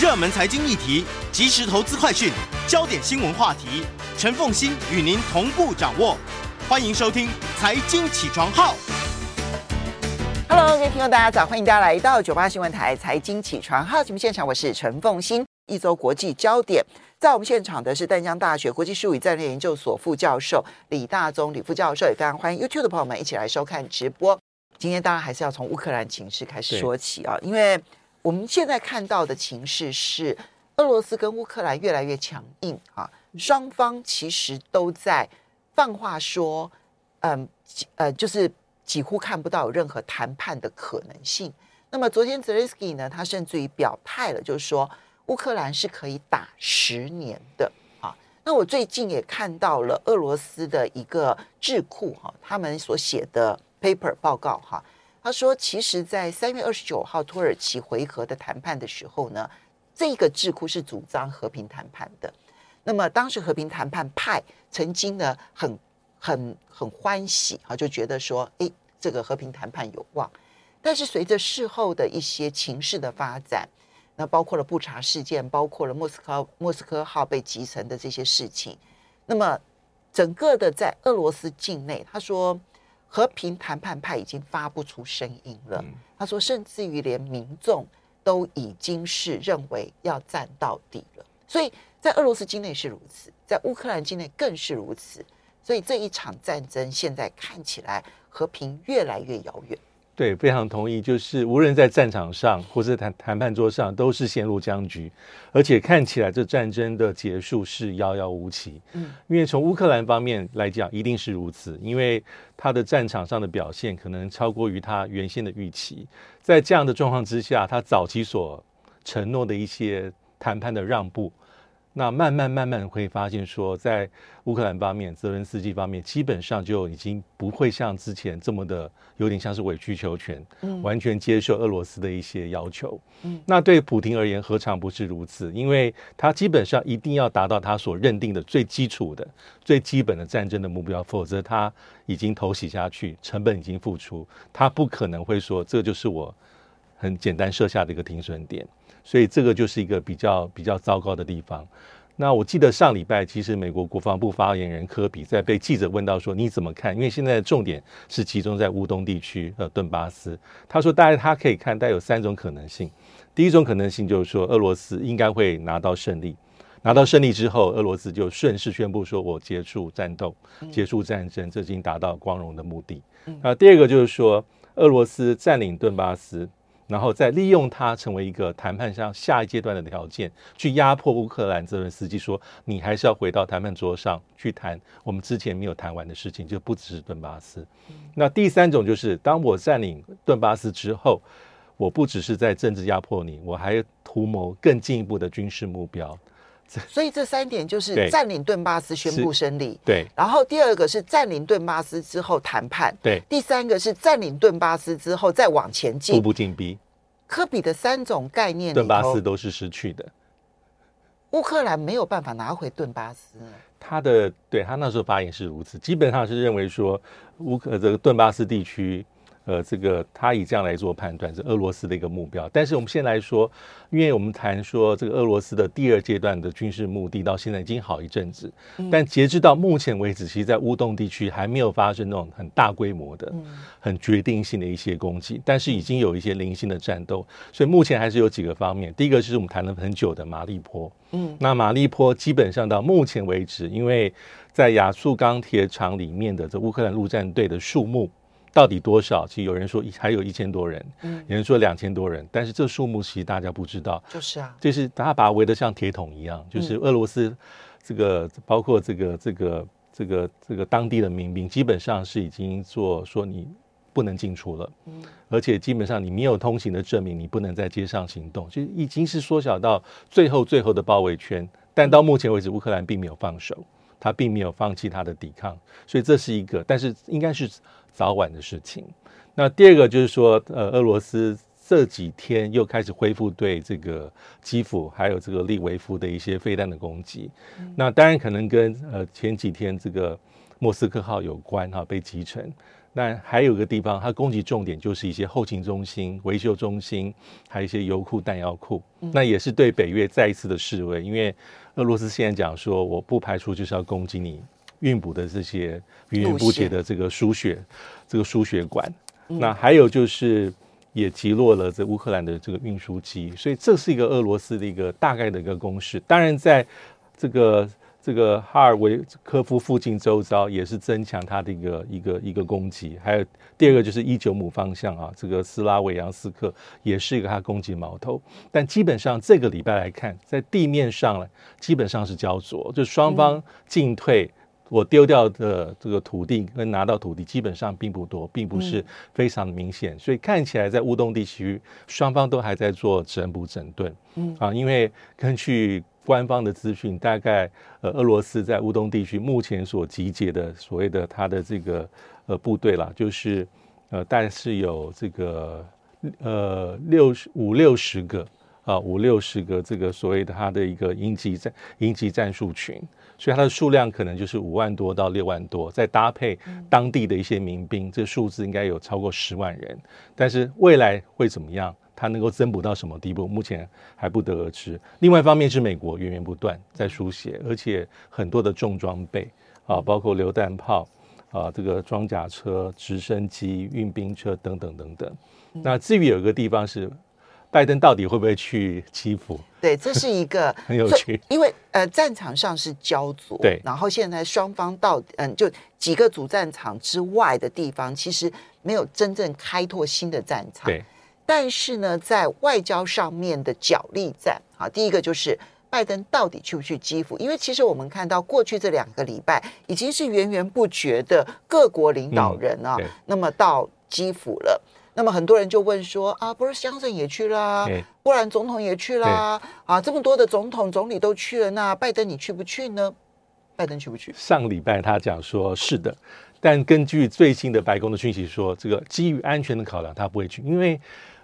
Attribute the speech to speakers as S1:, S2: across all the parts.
S1: 热门财经议题、即时投资快讯、焦点新闻话题，陈凤欣与您同步掌握。欢迎收听《财经起床号》。
S2: Hello，各位听众，大家早！欢迎大家来到九八新闻台《财经起床号》节目现场，我是陈凤欣。一周国际焦点，在我们现场的是淡江大学国际事务与战略研究所副教授李大宗李副教授，也非常欢迎 YouTube 的朋友们一起来收看直播。今天当然还是要从乌克兰情势开始说起啊，因为。我们现在看到的情势是，俄罗斯跟乌克兰越来越强硬啊，双方其实都在放话说，嗯，呃，就是几乎看不到有任何谈判的可能性。那么昨天泽连斯基呢，他甚至于表态了，就是说乌克兰是可以打十年的啊。那我最近也看到了俄罗斯的一个智库哈，他们所写的 paper 报告哈。他说：“其实，在三月二十九号土耳其回合的谈判的时候呢，这个智库是主张和平谈判的。那么，当时和平谈判派曾经呢，很、很、很欢喜啊，就觉得说，哎，这个和平谈判有望。但是，随着事后的一些情势的发展，那包括了布查事件，包括了莫斯科莫斯科号被击沉的这些事情，那么整个的在俄罗斯境内，他说。”和平谈判派已经发不出声音了。他说，甚至于连民众都已经是认为要战到底了。所以在俄罗斯境内是如此，在乌克兰境内更是如此。所以这一场战争现在看起来和平越来越遥远。
S3: 对，非常同意。就是无论在战场上，或是谈谈判桌上，都是陷入僵局，而且看起来这战争的结束是遥遥无期。嗯，因为从乌克兰方面来讲，一定是如此，因为他的战场上的表现可能超过于他原先的预期。在这样的状况之下，他早期所承诺的一些谈判的让步。那慢慢慢慢会发现，说在乌克兰方面、泽伦斯基方面，基本上就已经不会像之前这么的有点像是委曲求全，嗯，完全接受俄罗斯的一些要求。嗯，那对普京而言，何尝不是如此？因为他基本上一定要达到他所认定的最基础的、最基本的战争的目标，否则他已经投洗下去，成本已经付出，他不可能会说这就是我很简单设下的一个停损点。所以这个就是一个比较比较糟糕的地方。那我记得上礼拜，其实美国国防部发言人科比在被记者问到说：“你怎么看？”因为现在的重点是集中在乌东地区和顿巴斯。他说：“大概他可以看，带有三种可能性。第一种可能性就是说，俄罗斯应该会拿到胜利。拿到胜利之后，俄罗斯就顺势宣布说：‘我结束战斗，结束战争，这已经达到光荣的目的。’那第二个就是说，俄罗斯占领顿巴斯。”然后再利用它成为一个谈判上下一阶段的条件，去压迫乌克兰泽伦斯基说，你还是要回到谈判桌上去谈我们之前没有谈完的事情，就不只是顿巴斯。那第三种就是，当我占领顿巴斯之后，我不只是在政治压迫你，我还图谋更进一步的军事目标。
S2: 所以这三点就是占领顿巴斯宣布胜利，
S3: 对。
S2: 然后第二个是占领顿巴斯之后谈判，
S3: 对。
S2: 第三个是占领顿巴斯之后再往前进，
S3: 步步进逼。
S2: 科比的三种概念，
S3: 顿巴斯都是失去的。
S2: 乌克兰没有办法拿回顿巴斯。
S3: 他的对他那时候发言是如此，基本上是认为说乌克这个顿巴斯地区。呃，这个他以这样来做判断，是俄罗斯的一个目标。但是我们现在来说，因为我们谈说这个俄罗斯的第二阶段的军事目的到现在已经好一阵子，但截至到目前为止，其实，在乌东地区还没有发生那种很大规模的、很决定性的一些攻击，但是已经有一些零星的战斗。所以目前还是有几个方面。第一个是我们谈了很久的马利坡，嗯，那马利坡基本上到目前为止，因为在亚速钢铁厂里面的这乌克兰陆战队的数目。到底多少？其实有人说还有一千多人，嗯，有人说两千多人，但是这数目其实大家不知道。
S2: 就是啊，
S3: 就是大家把它围得像铁桶一样，就是俄罗斯这个包括这个这个这个这个当地的民兵，基本上是已经做说你不能进出了，嗯，而且基本上你没有通行的证明，你不能在街上行动，就已经是缩小到最后最后的包围圈。但到目前为止，乌克兰并没有放手，他并没有放弃他的抵抗，所以这是一个，但是应该是。早晚的事情。那第二个就是说，呃，俄罗斯这几天又开始恢复对这个基辅还有这个利维夫的一些飞弹的攻击。嗯、那当然可能跟呃前几天这个莫斯科号有关哈、啊，被击沉。那还有个地方，它攻击重点就是一些后勤中心、维修中心，还有一些油库、弹药库。嗯、那也是对北约再一次的示威，因为俄罗斯现在讲说，我不排除就是要攻击你运补的这些源源不绝的这个输血、这个输血管。嗯、那还有就是也击落了这乌克兰的这个运输机，所以这是一个俄罗斯的一个大概的一个攻势。当然，在这个。这个哈尔维科夫附近周遭也是增强它的一个一个一个攻击，还有第二个就是伊久姆方向啊，这个斯拉维扬斯克也是一个它攻击矛头。但基本上这个礼拜来看，在地面上呢，基本上是焦灼，就双方进退，我丢掉的这个土地跟拿到土地基本上并不多，并不是非常的明显，所以看起来在乌东地区双方都还在做整补整顿，嗯啊，因为根据。官方的资讯大概，呃，俄罗斯在乌东地区目前所集结的所谓的他的这个呃部队啦，就是呃，大概是有这个呃六十五六十个啊五六十个这个所谓的他的一个应急战应急战术群，所以它的数量可能就是五万多到六万多，再搭配当地的一些民兵，这数字应该有超过十万人，但是未来会怎么样？它能够增补到什么地步？目前还不得而知。另外一方面是美国源源不断在输血，而且很多的重装备啊，包括榴弹炮啊，这个装甲车、直升机、运兵车等等等等。那至于有一个地方是拜登到底会不会去基辅？
S2: 对，这是一个
S3: 很有趣，
S2: 因为呃战场上是焦灼，
S3: 对，
S2: 然后现在双方到嗯就几个主战场之外的地方，其实没有真正开拓新的战场，
S3: 对。
S2: 但是呢，在外交上面的角力战，啊，第一个就是拜登到底去不去基辅？因为其实我们看到过去这两个礼拜已经是源源不绝的各国领导人啊，嗯、那么到基辅了。那么很多人就问说啊，不是乡镇也去啦，波兰总统也去啦，啊，这么多的总统总理都去了，那拜登你去不去呢？拜登去不去？
S3: 上礼拜他讲说是的，但根据最新的白宫的讯息说，这个基于安全的考量，他不会去，因为。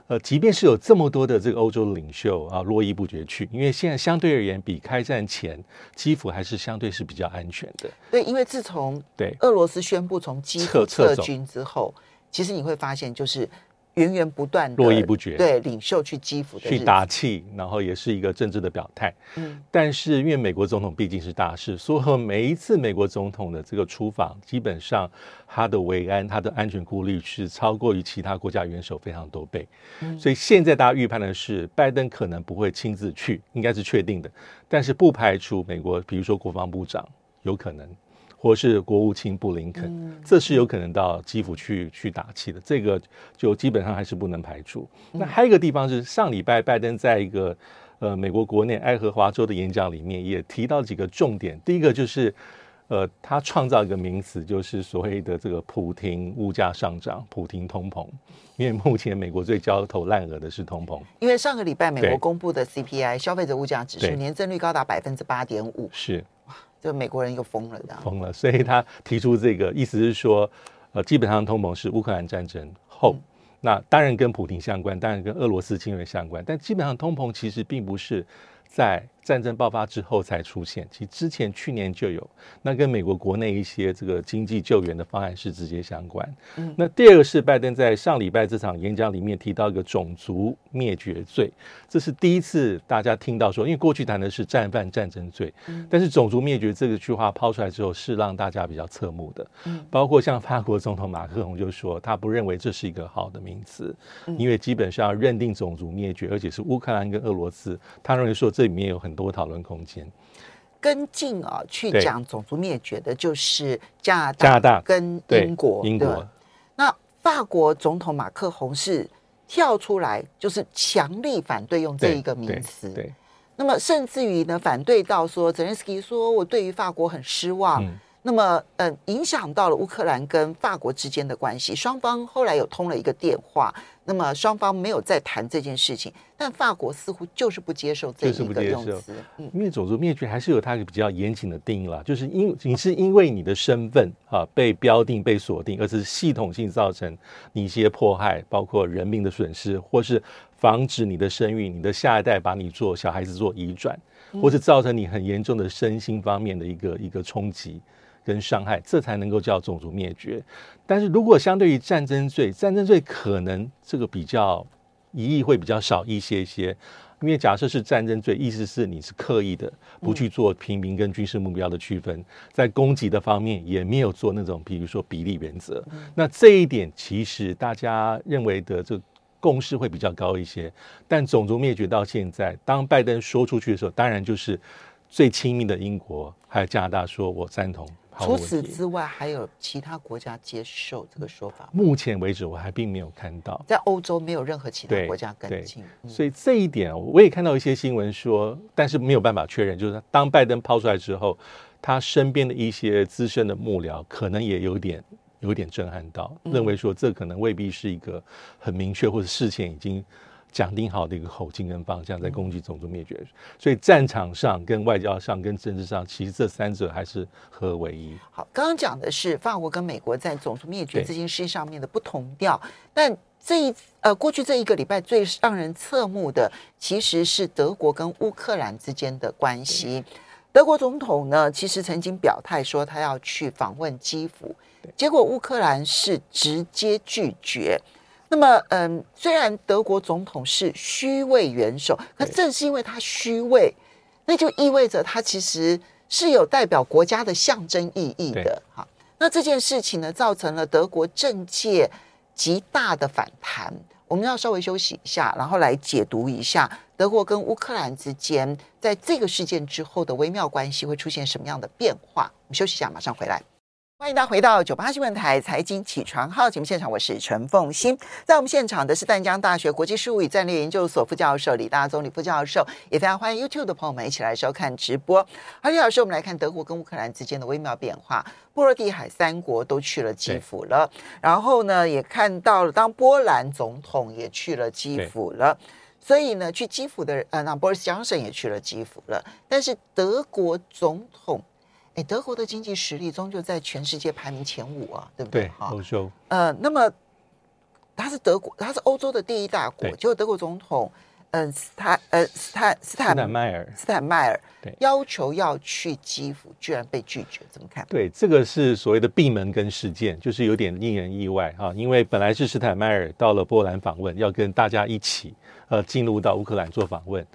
S3: 呃，即便是有这么多的这个欧洲的领袖啊，络绎不绝去，因为现在相对而言，比开战前，基辅还是相对是比较安全的。
S2: 对，因为自从对俄罗斯宣布从基辅撤军之后，其实你会发现就是。源源不断，络绎不绝，对领袖去基辅
S3: 去打气，然后也是一个政治的表态。嗯，但是因为美国总统毕竟是大事，所以每一次美国总统的这个出访，基本上他的维安、他的安全顾虑是超过于其他国家元首非常多倍。嗯，所以现在大家预判的是，拜登可能不会亲自去，应该是确定的，但是不排除美国，比如说国防部长有可能。或是国务卿布林肯，嗯、这是有可能到基辅去去打气的，这个就基本上还是不能排除。嗯、那还有一个地方是上礼拜拜登在一个呃美国国内爱荷华州的演讲里面也提到几个重点，第一个就是呃他创造一个名词，就是所谓的这个普亭物价上涨、普亭通膨，因为目前美国最焦头烂额的是通膨，
S2: 因为上个礼拜美国公布的 CPI 消费者物价指数年增率高达百分之八点五，
S3: 是。
S2: 这美国人又疯了，
S3: 疯了，所以他提出这个意思是说，呃，基本上通膨是乌克兰战争后，嗯、那当然跟普京相关，当然跟俄罗斯侵略相关，但基本上通膨其实并不是在。战争爆发之后才出现，其实之前去年就有，那跟美国国内一些这个经济救援的方案是直接相关。嗯，那第二个是拜登在上礼拜这场演讲里面提到一个种族灭绝罪，这是第一次大家听到说，因为过去谈的是战犯战争罪，嗯，但是种族灭绝这个句话抛出来之后，是让大家比较侧目的。嗯，包括像法国总统马克龙就说，他不认为这是一个好的名词，因为基本上认定种族灭绝，而且是乌克兰跟俄罗斯，他认为说这里面有很多讨论空间，
S2: 跟进啊，去讲种族灭绝的，就是加拿大、加拿大跟英国。英国，那法国总统马克宏是跳出来，就是强力反对用这一个名词。对，那么甚至于呢，反对到说，泽连斯基说我对于法国很失望。嗯那么，呃，影响到了乌克兰跟法国之间的关系。双方后来有通了一个电话，那么双方没有再谈这件事情。但法国似乎就是不接受这一个用词，
S3: 因为种族灭绝还是有它一个比较严谨的定义啦，就是因你是因为你的身份啊被标定、被锁定，而是系统性造成你一些迫害，包括人命的损失，或是防止你的生育、你的下一代把你做小孩子做移转，或是造成你很严重的身心方面的一个一个冲击。跟伤害，这才能够叫种族灭绝。但是如果相对于战争罪，战争罪可能这个比较疑义会比较少一些些。因为假设是战争罪，意思是你是刻意的不去做平民跟军事目标的区分，在攻击的方面也没有做那种，比如说比例原则。那这一点其实大家认为的这共识会比较高一些。但种族灭绝到现在，当拜登说出去的时候，当然就是最亲密的英国还有加拿大说我赞同。
S2: 除此之外，还有其他国家接受这个说法？
S3: 目前为止，我还并没有看到，
S2: 在欧洲没有任何其他国家跟进。
S3: 所以这一点，我也看到一些新闻说，但是没有办法确认。就是当拜登抛出来之后，他身边的一些资深的幕僚可能也有点有点震撼到，认为说这可能未必是一个很明确，或者事前已经。讲定好的一个口径跟方向，在攻击种族灭绝，所以战场上、跟外交上、跟政治上，其实这三者还是合为一。
S2: 好，刚刚讲的是法国跟美国在种族灭绝这件事上面的不同调，但这一呃过去这一个礼拜最让人侧目的，其实是德国跟乌克兰之间的关系。德国总统呢，其实曾经表态说他要去访问基辅，结果乌克兰是直接拒绝。那么，嗯，虽然德国总统是虚位元首，可正是因为他虚位，那就意味着他其实是有代表国家的象征意义的。哈，那这件事情呢，造成了德国政界极大的反弹。我们要稍微休息一下，然后来解读一下德国跟乌克兰之间在这个事件之后的微妙关系会出现什么样的变化。我们休息一下，马上回来。欢迎大家回到九八新闻台财经起床号节目现场，我是陈凤欣。在我们现场的是淡江大学国际事务与战略研究所副教授李大宗李副教授，也非常欢迎 YouTube 的朋友们一起来收看直播。而李老师，我们来看德国跟乌克兰之间的微妙变化。波罗的海三国都去了基辅了，然后呢，也看到了当波兰总统也去了基辅了，所以呢，去基辅的人，呃，那 Boris Johnson 也去了基辅了，但是德国总统。哎，德国的经济实力终究在全世界排名前五啊，对不对？
S3: 对，欧洲。
S2: 呃，那么他是德国，他是欧洲的第一大国。结果德国总统，嗯、呃，斯坦，呃，斯坦，斯坦，斯坦迈尔，斯坦迈尔，对，要求要去基辅，居然被拒绝，怎么看？
S3: 对，这个是所谓的闭门羹事件，就是有点令人意外哈，因为本来是斯坦迈尔到了波兰访问，要跟大家一起呃进入到乌克兰做访问，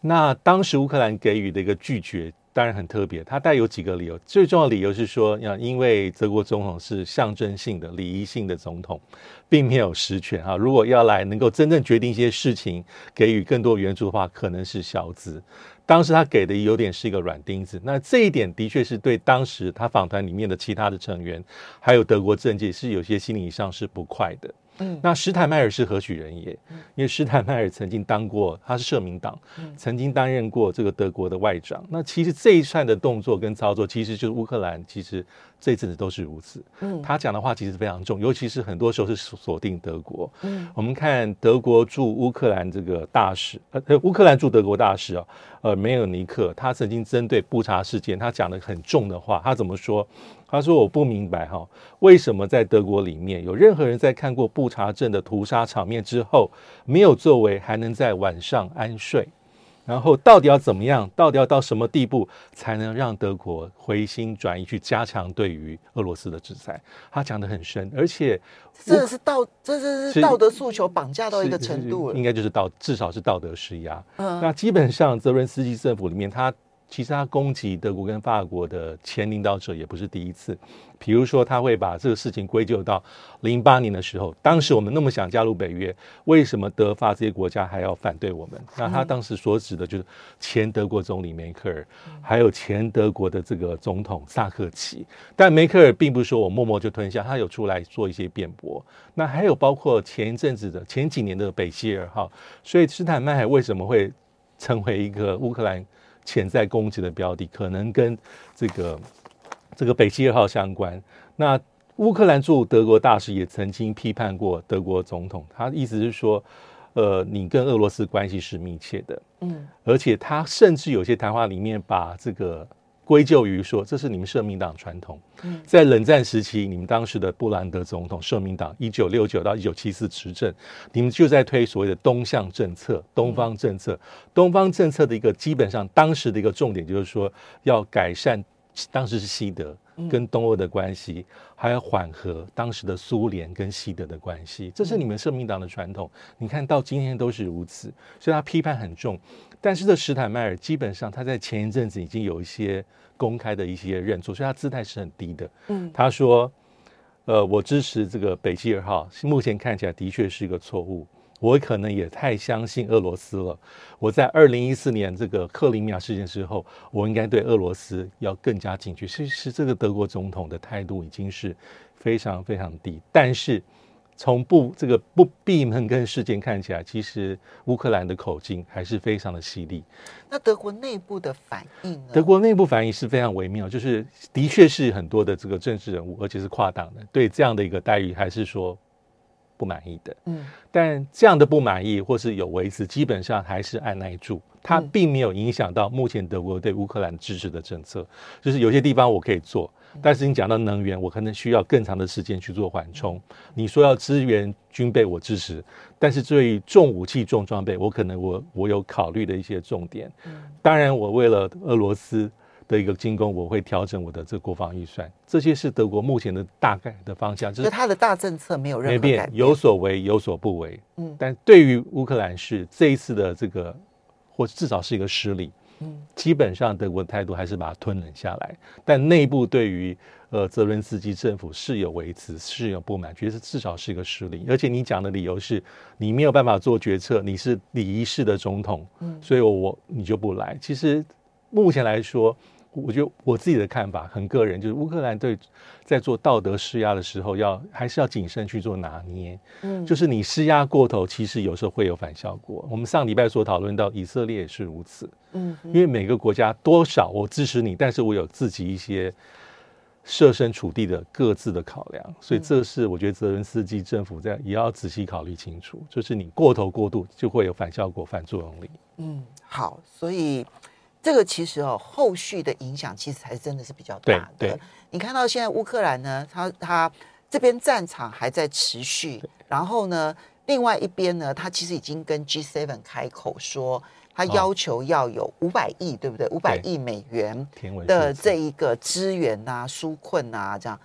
S3: 那当时乌克兰给予的一个拒绝。当然很特别，它带有几个理由。最重要的理由是说，要因为德国总统是象征性的、礼仪性的总统，并没有实权啊。如果要来能够真正决定一些事情，给予更多援助的话，可能是小资。当时他给的有点是一个软钉子。那这一点的确是对当时他访谈里面的其他的成员，还有德国政界是有些心理上是不快的。嗯，那施坦迈尔是何许人也？因为施坦迈尔曾经当过，他是社民党，曾经担任过这个德国的外长。那其实这一串的动作跟操作，其实就是乌克兰，其实这一阵子都是如此。嗯，他讲的话其实非常重，尤其是很多时候是锁定德国。嗯，我们看德国驻乌克兰这个大使，呃，乌克兰驻德国大使啊，呃，梅尔尼克，他曾经针对布查事件，他讲的很重的话，他怎么说？他说：“我不明白哈，为什么在德国里面有任何人在看过布查镇的屠杀场面之后没有作为，还能在晚上安睡？然后到底要怎么样？到底要到什么地步才能让德国回心转意去加强对于俄罗斯的制裁？”他讲的很深，而且
S2: 这是道，这这是道德诉求绑架到一个程度了，
S3: 应该就是道，至少是道德施压。嗯，那基本上泽伦斯基政府里面他。其实他攻击德国跟法国的前领导者也不是第一次，比如说他会把这个事情归咎到零八年的时候，当时我们那么想加入北约，为什么德法这些国家还要反对我们？那他当时所指的就是前德国总理梅克尔，还有前德国的这个总统萨克奇。但梅克尔并不是说我默默就吞下，他有出来做一些辩驳。那还有包括前一阵子的前几年的北溪二号，所以斯坦迈尔为什么会成为一个乌克兰？潜在攻击的标的可能跟这个这个北溪二号相关。那乌克兰驻德国大使也曾经批判过德国总统，他意思是说，呃，你跟俄罗斯关系是密切的，嗯，而且他甚至有些谈话里面把这个。归咎于说，这是你们社民党传统。在冷战时期，你们当时的布兰德总统，社民党一九六九到一九七四执政，你们就在推所谓的东向政策、东方政策。东方政策的一个基本上当时的一个重点就是说，要改善当时是西德跟东欧的关系，还要缓和当时的苏联跟西德的关系，这是你们社民党的传统。你看到今天都是如此，所以他批判很重。但是这史坦迈尔基本上他在前一阵子已经有一些公开的一些认错，所以他姿态是很低的。嗯，他说：“呃，我支持这个北溪二号，目前看起来的确是一个错误。”我可能也太相信俄罗斯了。我在二零一四年这个克里米亚事件之后，我应该对俄罗斯要更加警觉。其实这个德国总统的态度已经是非常非常低。但是从不这个不闭门跟事件看起来，其实乌克兰的口径还是非常的犀利。
S2: 那德国内部的反应呢？
S3: 德国内部反应是非常微妙，就是的确是很多的这个政治人物，而且是跨党的，对这样的一个待遇还是说。不满意的，嗯，但这样的不满意或是有维持，基本上还是按耐住，它并没有影响到目前德国对乌克兰支持的政策。就是有些地方我可以做，但是你讲到能源，我可能需要更长的时间去做缓冲。你说要支援军备，我支持，但是对于重武器、重装备，我可能我我有考虑的一些重点。当然，我为了俄罗斯。的一个进攻，我会调整我的这个国防预算，这些是德国目前的大概的方向。就是
S2: 他的大政策没有任何改变，
S3: 有所为有所不为。嗯，但对于乌克兰是这一次的这个，或至少是一个失利。嗯，基本上德国的态度还是把它吞忍下来，但内部对于呃泽伦斯基政府是有维持，是有不满，觉得至少是一个失利。而且你讲的理由是你没有办法做决策，你是礼仪式的总统，嗯，所以我，我你就不来。其实目前来说。我觉得我自己的看法很个人，就是乌克兰对在做道德施压的时候要，要还是要谨慎去做拿捏。嗯，就是你施压过头，其实有时候会有反效果。我们上礼拜所讨论到以色列也是如此。嗯，因为每个国家多少我支持你，但是我有自己一些设身处地的各自的考量，所以这是我觉得泽伦斯基政府在也要仔细考虑清楚。就是你过头过度，就会有反效果、反作用力。
S2: 嗯，好，所以。这个其实哦，后续的影响其实还真的是比较大的。
S3: 对，对，
S2: 你看到现在乌克兰呢，它它这边战场还在持续，然后呢，另外一边呢，他其实已经跟 G7 开口说，他要求要有五百亿，哦、对不对？五百亿美元的这一个支援啊、纾困啊，这样。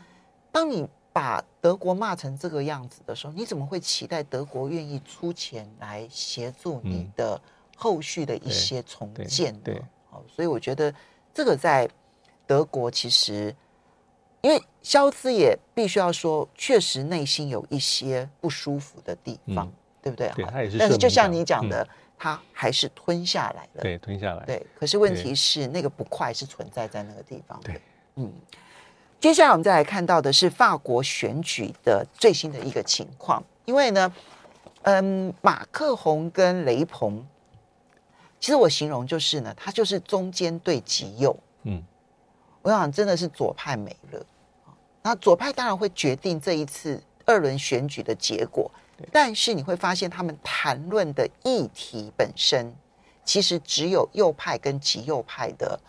S2: 当你把德国骂成这个样子的时候，你怎么会期待德国愿意出钱来协助你的后续的一些重建呢？嗯对对对所以我觉得这个在德国其实，因为肖斯也必须要说，确实内心有一些不舒服的地方，嗯、对不对？
S3: 对，他也是。
S2: 但是就像你讲的，嗯、他还是吞下来了。
S3: 对，吞下来。
S2: 对，可是问题是那个不快是存在在那个地方。
S3: 对，
S2: 嗯。接下来我们再来看到的是法国选举的最新的一个情况，因为呢，嗯，马克宏跟雷鹏。其实我形容就是呢，他就是中间对极右，嗯，我想真的是左派没了，那左派当然会决定这一次二轮选举的结果，但是你会发现他们谈论的议题本身，其实只有右派跟极右派的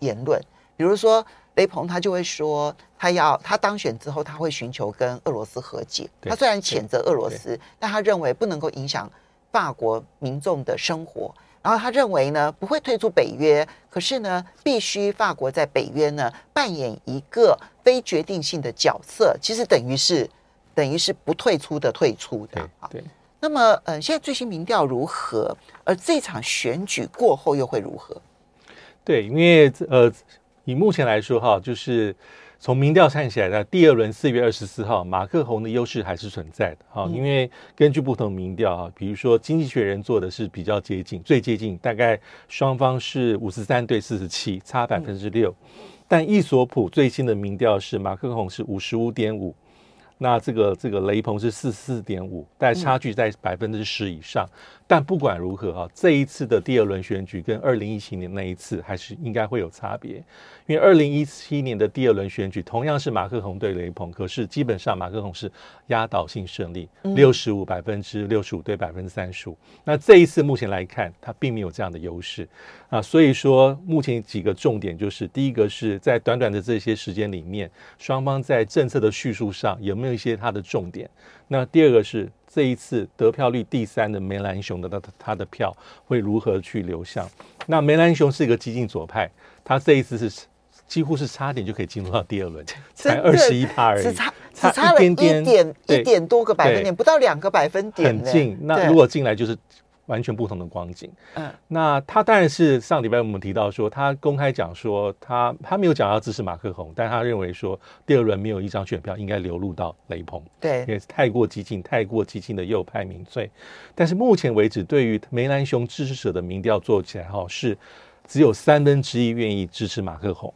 S2: 言论，比如说雷鹏他就会说，他要他当选之后他会寻求跟俄罗斯和解，他虽然谴责俄罗斯，但他认为不能够影响法国民众的生活。然后他认为呢，不会退出北约，可是呢，必须法国在北约呢扮演一个非决定性的角色，其实等于是等于是不退出的退出的啊。对。那么，呃，现在最新民调如何？而这场选举过后又会如何？
S3: 对，因为呃，以目前来说哈，就是。从民调看起来呢，第二轮四月二十四号，马克宏的优势还是存在的哈。因为根据不同民调啊，比如说经济学人做的是比较接近，最接近大概双方是五十三对四十七，差百分之六。但易索普最新的民调是马克宏是五十五点五，那这个这个雷鹏是四十四点五，但差距在百分之十以上。但不管如何啊，这一次的第二轮选举跟二零一七年那一次还是应该会有差别。因为二零一七年的第二轮选举同样是马克宏对雷鹏，可是基本上马克宏是压倒性胜利，六十五百分之六十五对百分之三十五。那这一次目前来看，他并没有这样的优势啊。所以说，目前几个重点就是：第一个是在短短的这些时间里面，双方在政策的叙述上有没有一些他的重点？那第二个是这一次得票率第三的梅兰雄的他他的票会如何去流向？那梅兰雄是一个激进左派，他这一次是。几乎是差点就可以进入到第二轮，才二十一趴而已，
S2: 只差只差了一点点一点多个百分点，不到两个百分点，
S3: 很近。那如果进来就是。完全不同的光景。嗯，那他当然是上礼拜我们提到说，他公开讲说，他他没有讲要支持马克宏，但他认为说，第二轮没有一张选票应该流入到雷鹏。
S2: 对，
S3: 也是太过激进、太过激进的右派民粹。但是目前为止，对于梅兰雄支持者的民调做起来哈，是只有三分之一愿意支持马克宏，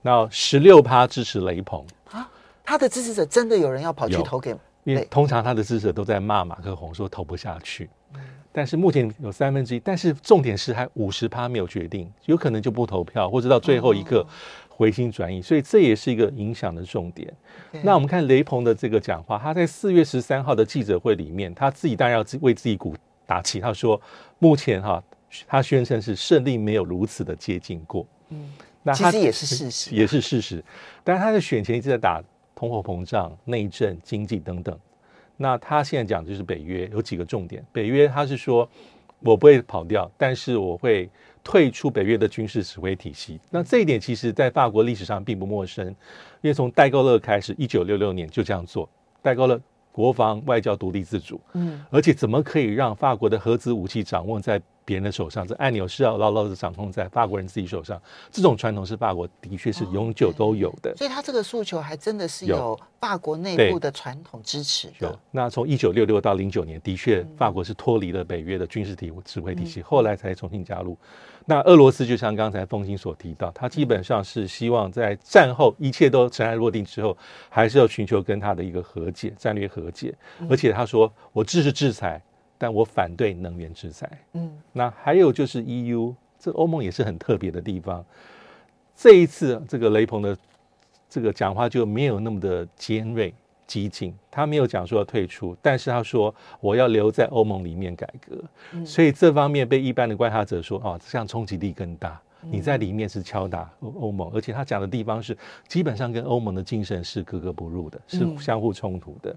S3: 那十六趴支持雷鹏啊。
S2: 他的支持者真的有人要跑去投给？
S3: 因为通常他的支持者都在骂马克宏，说投不下去。嗯但是目前有三分之一，但是重点是还五十趴没有决定，有可能就不投票，或者到最后一个回心转意，所以这也是一个影响的重点。那我们看雷鹏的这个讲话，他在四月十三号的记者会里面，他自己当然要为自己鼓打气，他说目前哈，他宣称是胜利没有如此的接近过。嗯，
S2: 那其实也是事实，
S3: 也是事实。但是他的选前一直在打通货膨胀、内政、经济等等。那他现在讲的就是北约有几个重点。北约他是说，我不会跑掉，但是我会退出北约的军事指挥体系。那这一点其实在法国历史上并不陌生，因为从戴高乐开始，一九六六年就这样做。戴高乐国防外交独立自主，嗯，而且怎么可以让法国的核子武器掌握在别人的手上，这按钮是要牢牢的掌控在法国人自己手上。这种传统是法国的确是永久都有的，
S2: 所以他这个诉求还真的是有法国内部的传统支持的。
S3: 有，那从一九六六到零九年，的确法国是脱离了北约的军事体指挥体系，后来才重新加入。那俄罗斯就像刚才风清所提到，他基本上是希望在战后一切都尘埃落定之后，还是要寻求跟他的一个和解，战略和解。而且他说，我支持制裁。但我反对能源制裁。嗯，那还有就是 EU，这欧盟也是很特别的地方。这一次这个雷朋的这个讲话就没有那么的尖锐激进，他没有讲说要退出，但是他说我要留在欧盟里面改革。嗯，所以这方面被一般的观察者说，哦，这样冲击力更大。你在里面是敲打欧欧盟，而且他讲的地方是基本上跟欧盟的精神是格格不入的，是相互冲突的。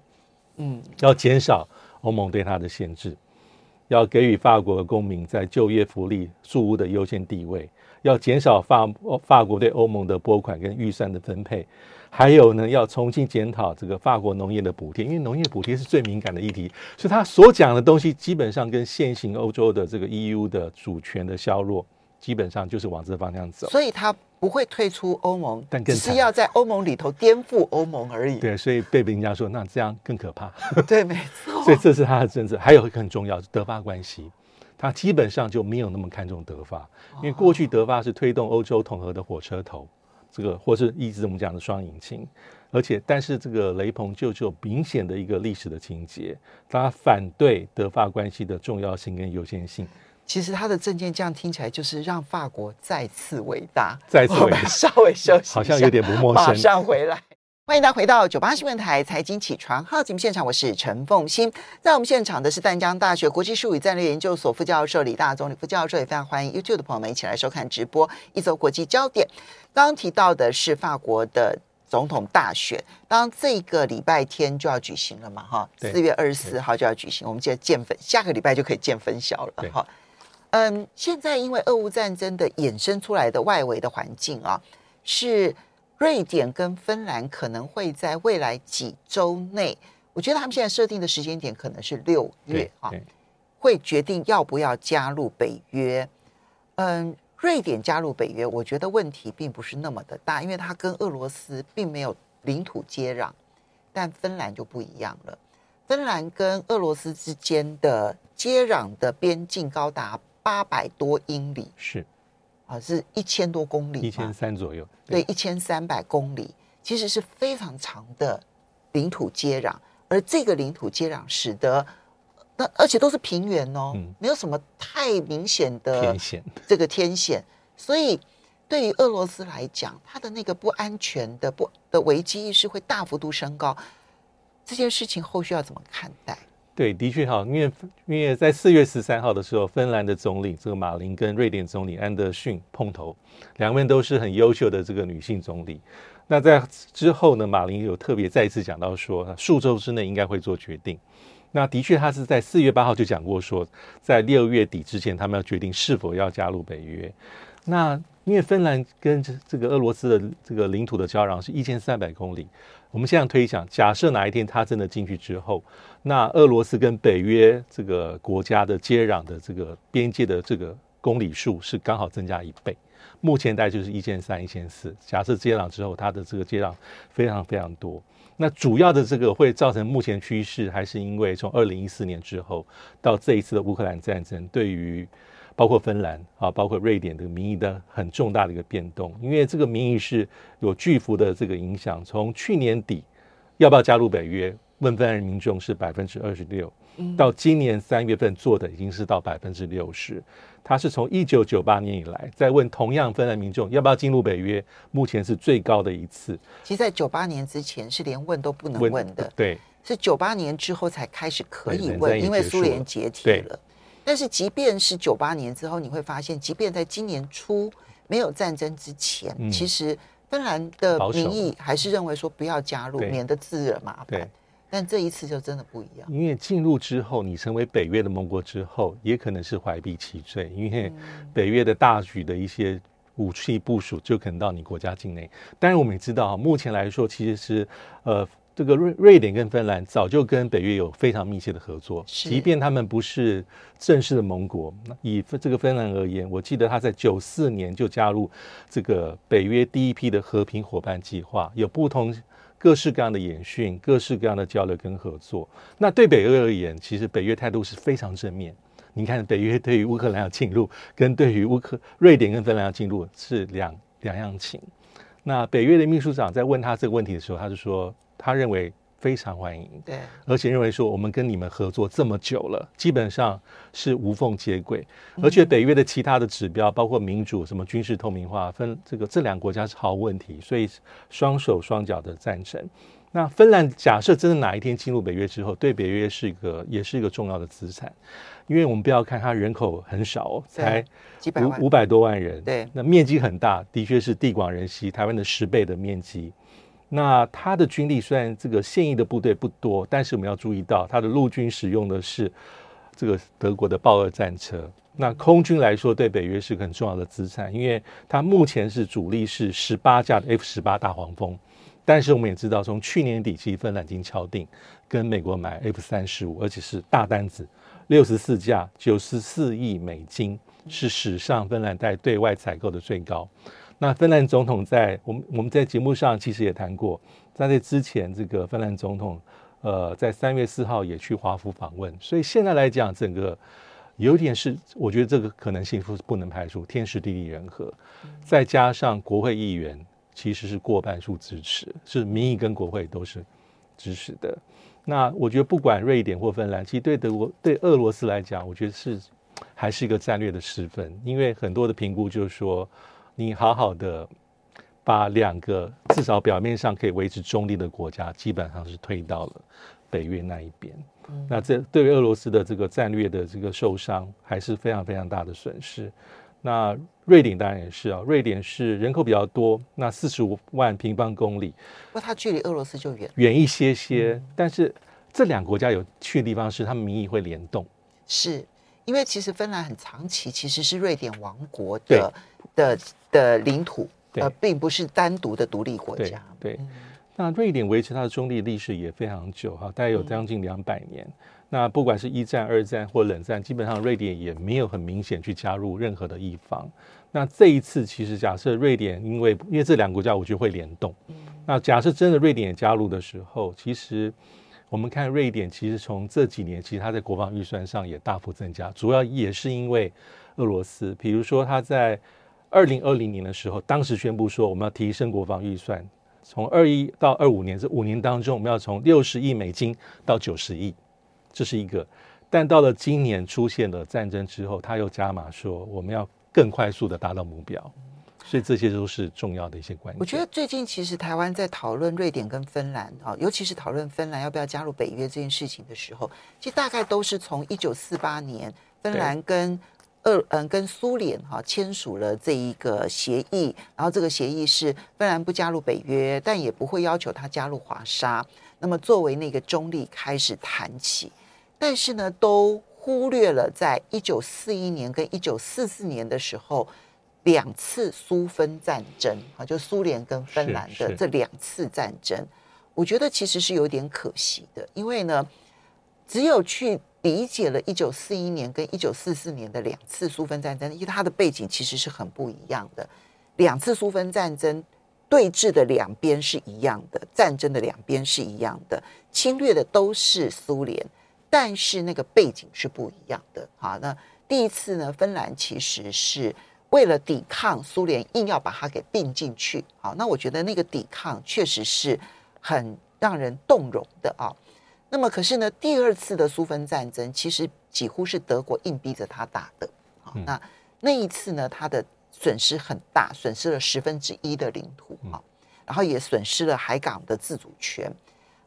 S3: 嗯，要减少。欧盟对它的限制，要给予法国公民在就业、福利、住屋的优先地位，要减少法法国对欧盟的拨款跟预算的分配，还有呢，要重新检讨这个法国农业的补贴，因为农业补贴是最敏感的议题，所以他所讲的东西基本上跟现行欧洲的这个 EU 的主权的削弱，基本上就是往这方向走。
S2: 所以他。不会退出欧盟，但更只是要在欧盟里头颠覆欧盟而已。
S3: 对，所以被人家说，那这样更可怕。
S2: 对，没错。
S3: 所以这是他的政策。还有一个很重要，是德法关系，他基本上就没有那么看重德法，因为过去德法是推动欧洲统合的火车头，这个或是一直我们讲的双引擎。而且，但是这个雷朋就有明显的一个历史的情节，他反对德法关系的重要性跟优先性。
S2: 其实他的政见这样听起来就是让法国再次伟大，
S3: 再次伟大。
S2: 稍微休息，
S3: 好像有点不陌生。
S2: 马上回来，欢迎大家回到九八新闻台财经起床号节目现场，我是陈凤欣。在我们现场的是淡江大学国际术语战略研究所副教授李大宗李副教授，也非常欢迎 YouTube 的朋友们一起来收看直播。一周国际焦点，刚刚提到的是法国的总统大选，当这个礼拜天就要举行了嘛？哈，四月二十四号就要举行，我们就要见分，下个礼拜就可以见分晓了。哈。嗯，现在因为俄乌战争的衍生出来的外围的环境啊，是瑞典跟芬兰可能会在未来几周内，我觉得他们现在设定的时间点可能是六月啊，会决定要不要加入北约。嗯，瑞典加入北约，我觉得问题并不是那么的大，因为它跟俄罗斯并没有领土接壤，但芬兰就不一样了，芬兰跟俄罗斯之间的接壤的边境高达。八百多英里
S3: 是
S2: 啊，是一千多公里，
S3: 一千三左右。
S2: 对，一千三百公里，其实是非常长的领土接壤。而这个领土接壤使得那而且都是平原哦，嗯、没有什么太明显的天险。这个天险，所以对于俄罗斯来讲，它的那个不安全的不的危机意识会大幅度升高。这件事情后续要怎么看待？
S3: 对，的确哈，因为因为在四月十三号的时候，芬兰的总理这个马林跟瑞典总理安德逊碰头，两位都是很优秀的这个女性总理。那在之后呢，马林有特别再一次讲到说，数周之内应该会做决定。那的确，他是在四月八号就讲过说，在六月底之前，他们要决定是否要加入北约。那因为芬兰跟这这个俄罗斯的这个领土的交壤是一千三百公里，我们现在推想，假设哪一天他真的进去之后，那俄罗斯跟北约这个国家的接壤的这个边界的这个公里数是刚好增加一倍，目前大概就是一千三、一千四。假设接壤之后，它的这个接壤非常非常多。那主要的这个会造成目前趋势，还是因为从二零一四年之后到这一次的乌克兰战争，对于包括芬兰啊，包括瑞典的民意的很重大的一个变动，因为这个民意是有巨幅的这个影响。从去年底要不要加入北约，问芬兰民众是百分之二十六，到今年三月份做的已经是到百分之六十。他是从一九九八年以来在问同样芬兰民众要不要进入北约，目前是最高的一次。
S2: 其实，在九八年之前是连问都不能问的，
S3: 问对，
S2: 是九八年之后才开始可以问，因为苏联解体了。但是，即便是九八年之后，你会发现，即便在今年初没有战争之前，嗯、其实芬兰的民意还是认为说不要加入，免得自惹麻烦。但这一次就真的不一样，
S3: 因为进入之后，你成为北约的盟国之后，也可能是怀璧其罪，因为北约的大举的一些武器部署就可能到你国家境内。当然，我们也知道，目前来说，其实是呃。这个瑞瑞典跟芬兰早就跟北约有非常密切的合作，即便他们不是正式的盟国。以这个芬兰而言，我记得他在九四年就加入这个北约第一批的和平伙伴计划，有不同各式各样的演训、各式各样的交流跟合作。那对北约而言，其实北约态度是非常正面。你看，北约对于乌克兰要进入，跟对于乌克瑞典跟芬兰要进入是两两样情。那北约的秘书长在问他这个问题的时候，他就说。他认为非常欢迎，对，而且认为说我们跟你们合作这么久了，基本上是无缝接轨，而且北约的其他的指标，包括民主、什么军事透明化，分这个这两个国家是毫无问题，所以双手双脚的赞成。那芬兰假设真的哪一天进入北约之后，对北约是一个也是一个重要的资产，因为我们不要看它人口很少，才五五百多万人，对，那面积很大，的确是地广人稀，台湾的十倍的面积。那他的军力虽然这个现役的部队不多，但是我们要注意到，他的陆军使用的是这个德国的豹二战车。那空军来说，对北约是个很重要的资产，因为它目前是主力是十八架的 F 十八大黄蜂。但是我们也知道，从去年底其实芬兰已经敲定跟美国买 F 三十五，而且是大单子，六十四架，九十四亿美金，是史上芬兰在对外采购的最高。那芬兰总统在我们我们在节目上其实也谈过，在这之前，这个芬兰总统呃在三月四号也去华府访问，所以现在来讲，整个有点是我觉得这个可能性是不能排除，天时地利人和，再加上国会议员其实是过半数支持，是民意跟国会都是支持的。那我觉得不管瑞典或芬兰，其实对德国对俄罗斯来讲，我觉得是还是一个战略的失分，因为很多的评估就是说。你好好的把两个至少表面上可以维持中立的国家，基本上是推到了北约那一边。嗯、那这对于俄罗斯的这个战略的这个受伤，还是非常非常大的损失。那瑞典当然也是啊，瑞典是人口比较多，那四十五万平方公里，
S2: 不过它距离俄罗斯就远
S3: 远一些些。嗯、但是这两个国家有趣的地方是，他们民意会联动。
S2: 是。因为其实芬兰很长期其实是瑞典王国的的的领土，呃，并不是单独的独立国家。
S3: 对，对嗯、那瑞典维持它的中立历史也非常久哈，大概有将近两百年。嗯、那不管是一战、二战或冷战，基本上瑞典也没有很明显去加入任何的一方。那这一次，其实假设瑞典因为因为这两个国家，我觉得会联动。嗯、那假设真的瑞典也加入的时候，其实。我们看瑞典，其实从这几年，其实它在国防预算上也大幅增加，主要也是因为俄罗斯。比如说，它在二零二零年的时候，当时宣布说我们要提升国防预算，从二一到二五年这五年当中，我们要从六十亿美金到九十亿，这是一个。但到了今年出现了战争之后，他又加码说我们要更快速的达到目标。所以这些都是重要的一些关系。
S2: 我觉得最近其实台湾在讨论瑞典跟芬兰啊，尤其是讨论芬兰要不要加入北约这件事情的时候，其实大概都是从一九四八年芬兰跟俄嗯跟苏联哈签署了这一个协议，然后这个协议是芬兰不加入北约，但也不会要求他加入华沙。那么作为那个中立开始谈起，但是呢，都忽略了在一九四一年跟一九四四年的时候。两次苏芬战争啊，就苏联跟芬兰的这两次战争，我觉得其实是有点可惜的，因为呢，只有去理解了一九四一年跟一九四四年的两次苏芬战争，因为它的背景其实是很不一样的。两次苏芬战争对峙的两边是一样的，战争的两边是一样的，侵略的都是苏联，但是那个背景是不一样的。好，那第一次呢，芬兰其实是。为了抵抗苏联，硬要把它给并进去。好，那我觉得那个抵抗确实是很让人动容的啊。那么，可是呢，第二次的苏芬战争其实几乎是德国硬逼着他打的。好，那那一次呢，他的损失很大，损失了十分之一的领土啊，然后也损失了海港的自主权，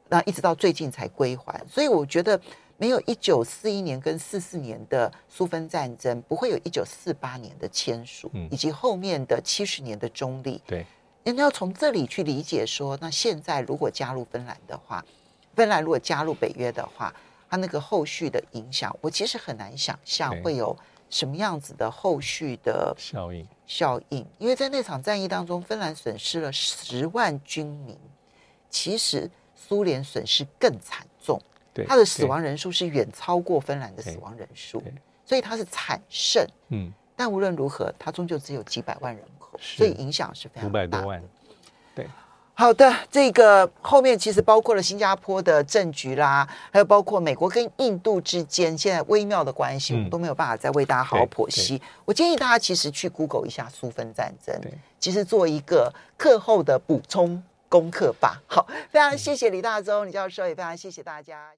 S2: 那一直到最近才归还。所以，我觉得。没有一九四一年跟四四年的苏芬战争，不会有一九四八年的签署，以及后面的七十年的中立。
S3: 对，
S2: 人家要从这里去理解说，那现在如果加入芬兰的话，芬兰如果加入北约的话，它那个后续的影响，我其实很难想象会有什么样子的后续的
S3: 效应。
S2: 效应，因为在那场战役当中，芬兰损失了十万军民，其实苏联损失更惨重。他的死亡人数是远超过芬兰的死亡人数，所以它是惨胜。嗯，但无论如何，它终究只有几百万人口，所以影响是非常大。五百多万。
S3: 对，
S2: 好的，这个后面其实包括了新加坡的政局啦，还有包括美国跟印度之间现在微妙的关系，我们都没有办法再为大家好好剖析。我建议大家其实去 Google 一下苏芬战争，其实做一个课后的补充功课吧。好，非常谢谢李大洲李教授，也非常谢谢大家。